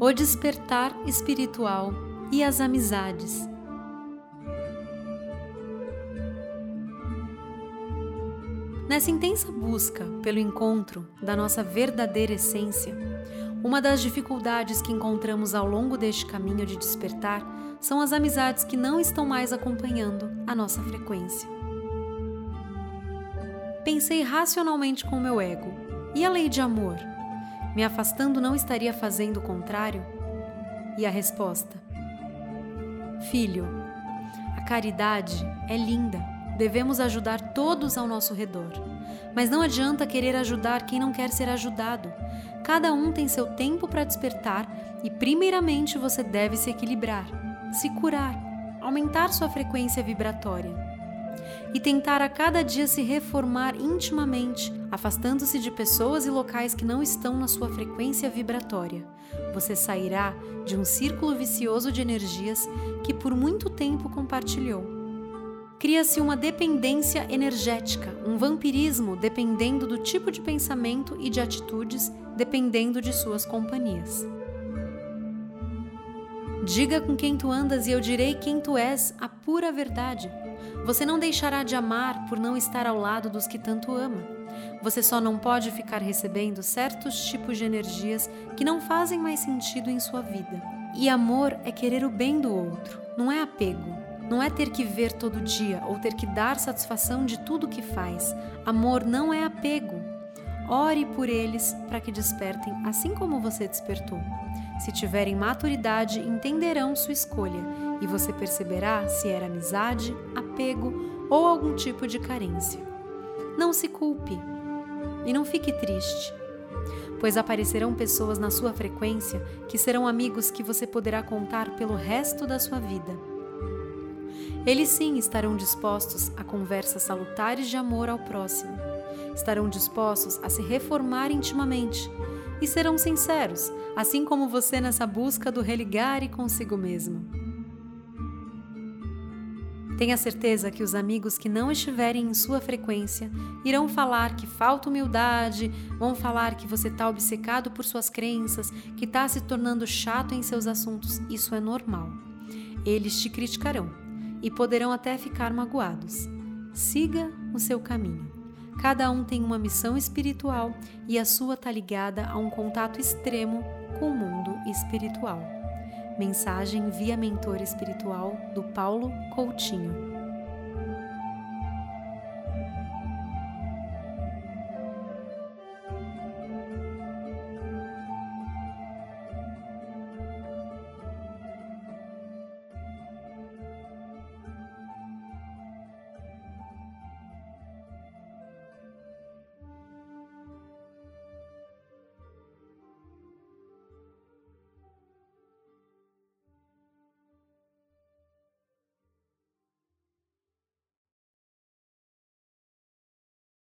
o despertar espiritual e as amizades. Nessa intensa busca pelo encontro da nossa verdadeira essência, uma das dificuldades que encontramos ao longo deste caminho de despertar são as amizades que não estão mais acompanhando a nossa frequência. Pensei racionalmente com o meu ego. E a lei de amor? Me afastando não estaria fazendo o contrário? E a resposta: Filho, a caridade é linda. Devemos ajudar todos ao nosso redor. Mas não adianta querer ajudar quem não quer ser ajudado. Cada um tem seu tempo para despertar e, primeiramente, você deve se equilibrar, se curar, aumentar sua frequência vibratória e tentar a cada dia se reformar intimamente, afastando-se de pessoas e locais que não estão na sua frequência vibratória. Você sairá de um círculo vicioso de energias que por muito tempo compartilhou cria-se uma dependência energética, um vampirismo dependendo do tipo de pensamento e de atitudes, dependendo de suas companhias. Diga com quem tu andas e eu direi quem tu és, a pura verdade. Você não deixará de amar por não estar ao lado dos que tanto ama. Você só não pode ficar recebendo certos tipos de energias que não fazem mais sentido em sua vida. E amor é querer o bem do outro, não é apego. Não é ter que ver todo dia ou ter que dar satisfação de tudo que faz. Amor não é apego. Ore por eles para que despertem assim como você despertou. Se tiverem maturidade, entenderão sua escolha e você perceberá se era amizade, apego ou algum tipo de carência. Não se culpe e não fique triste, pois aparecerão pessoas na sua frequência que serão amigos que você poderá contar pelo resto da sua vida. Eles sim estarão dispostos a conversas salutares de amor ao próximo. Estarão dispostos a se reformar intimamente e serão sinceros, assim como você nessa busca do religar e consigo mesmo. Tenha certeza que os amigos que não estiverem em sua frequência irão falar que falta humildade, vão falar que você está obcecado por suas crenças, que está se tornando chato em seus assuntos. Isso é normal. Eles te criticarão e poderão até ficar magoados. Siga o seu caminho. Cada um tem uma missão espiritual e a sua está ligada a um contato extremo com o mundo espiritual. Mensagem via mentor espiritual do Paulo Coutinho.